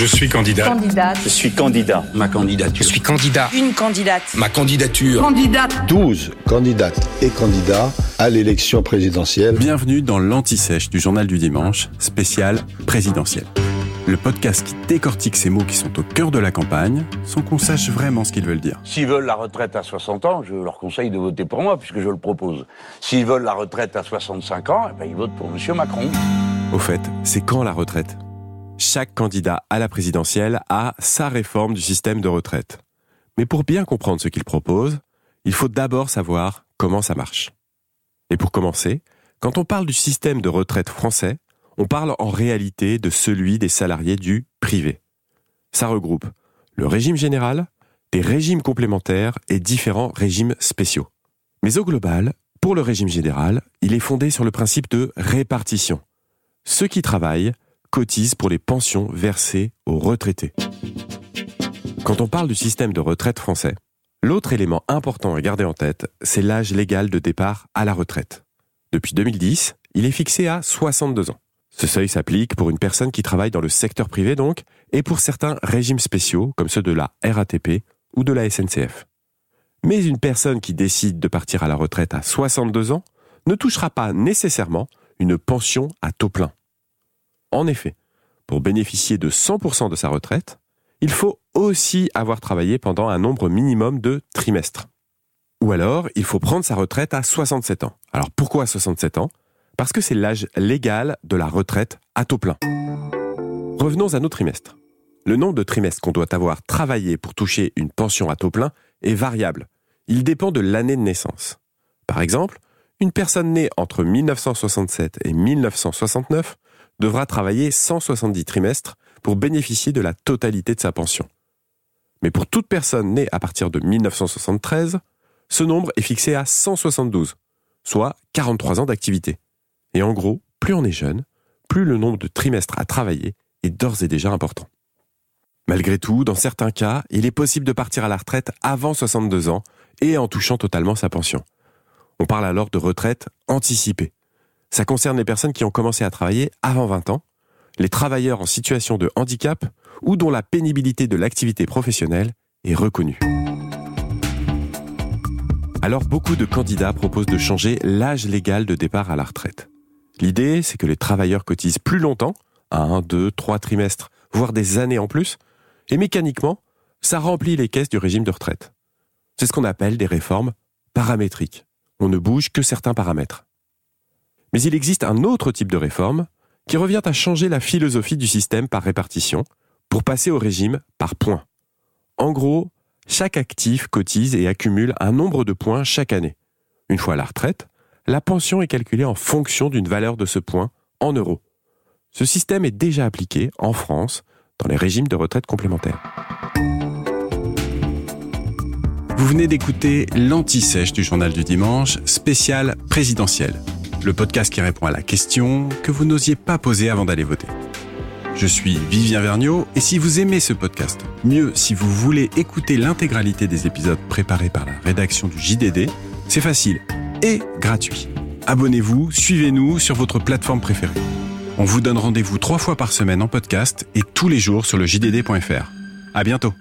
Je suis candidat. Candidate. Je suis candidat. Ma candidature. Je suis candidat. Une candidate. Ma candidature. Candidate. 12 candidates et candidats à l'élection présidentielle. Bienvenue dans l'Anti-Sèche du Journal du Dimanche, spécial présidentiel. Le podcast qui décortique ces mots qui sont au cœur de la campagne, sans qu'on sache vraiment ce qu'ils veulent dire. S'ils veulent la retraite à 60 ans, je leur conseille de voter pour moi, puisque je le propose. S'ils veulent la retraite à 65 ans, eh ben, ils votent pour M. Macron. Au fait, c'est quand la retraite? Chaque candidat à la présidentielle a sa réforme du système de retraite. Mais pour bien comprendre ce qu'il propose, il faut d'abord savoir comment ça marche. Et pour commencer, quand on parle du système de retraite français, on parle en réalité de celui des salariés du privé. Ça regroupe le régime général, des régimes complémentaires et différents régimes spéciaux. Mais au global, pour le régime général, il est fondé sur le principe de répartition. Ceux qui travaillent cotisent pour les pensions versées aux retraités. Quand on parle du système de retraite français, l'autre élément important à garder en tête, c'est l'âge légal de départ à la retraite. Depuis 2010, il est fixé à 62 ans. Ce seuil s'applique pour une personne qui travaille dans le secteur privé donc, et pour certains régimes spéciaux comme ceux de la RATP ou de la SNCF. Mais une personne qui décide de partir à la retraite à 62 ans ne touchera pas nécessairement une pension à taux plein. En effet, pour bénéficier de 100% de sa retraite, il faut aussi avoir travaillé pendant un nombre minimum de trimestres. Ou alors, il faut prendre sa retraite à 67 ans. Alors pourquoi 67 ans? Parce que c'est l'âge légal de la retraite à taux plein. Revenons à nos trimestres. Le nombre de trimestres qu'on doit avoir travaillé pour toucher une pension à taux plein est variable. Il dépend de l'année de naissance. Par exemple, une personne née entre 1967 et 1969 devra travailler 170 trimestres pour bénéficier de la totalité de sa pension. Mais pour toute personne née à partir de 1973, ce nombre est fixé à 172, soit 43 ans d'activité. Et en gros, plus on est jeune, plus le nombre de trimestres à travailler est d'ores et déjà important. Malgré tout, dans certains cas, il est possible de partir à la retraite avant 62 ans et en touchant totalement sa pension. On parle alors de retraite anticipée. Ça concerne les personnes qui ont commencé à travailler avant 20 ans, les travailleurs en situation de handicap ou dont la pénibilité de l'activité professionnelle est reconnue. Alors beaucoup de candidats proposent de changer l'âge légal de départ à la retraite. L'idée, c'est que les travailleurs cotisent plus longtemps, un, deux, trois trimestres, voire des années en plus, et mécaniquement, ça remplit les caisses du régime de retraite. C'est ce qu'on appelle des réformes paramétriques. On ne bouge que certains paramètres. Mais il existe un autre type de réforme qui revient à changer la philosophie du système par répartition pour passer au régime par points. En gros, chaque actif cotise et accumule un nombre de points chaque année. Une fois à la retraite, la pension est calculée en fonction d'une valeur de ce point en euros. Ce système est déjà appliqué en France dans les régimes de retraite complémentaires. Vous venez d'écouter l'anti-sèche du journal du dimanche, spécial présidentiel. Le podcast qui répond à la question que vous n'osiez pas poser avant d'aller voter. Je suis Vivien Vergniaud et si vous aimez ce podcast, mieux si vous voulez écouter l'intégralité des épisodes préparés par la rédaction du JDD, c'est facile et gratuit. Abonnez-vous, suivez-nous sur votre plateforme préférée. On vous donne rendez-vous trois fois par semaine en podcast et tous les jours sur le JDD.fr. À bientôt.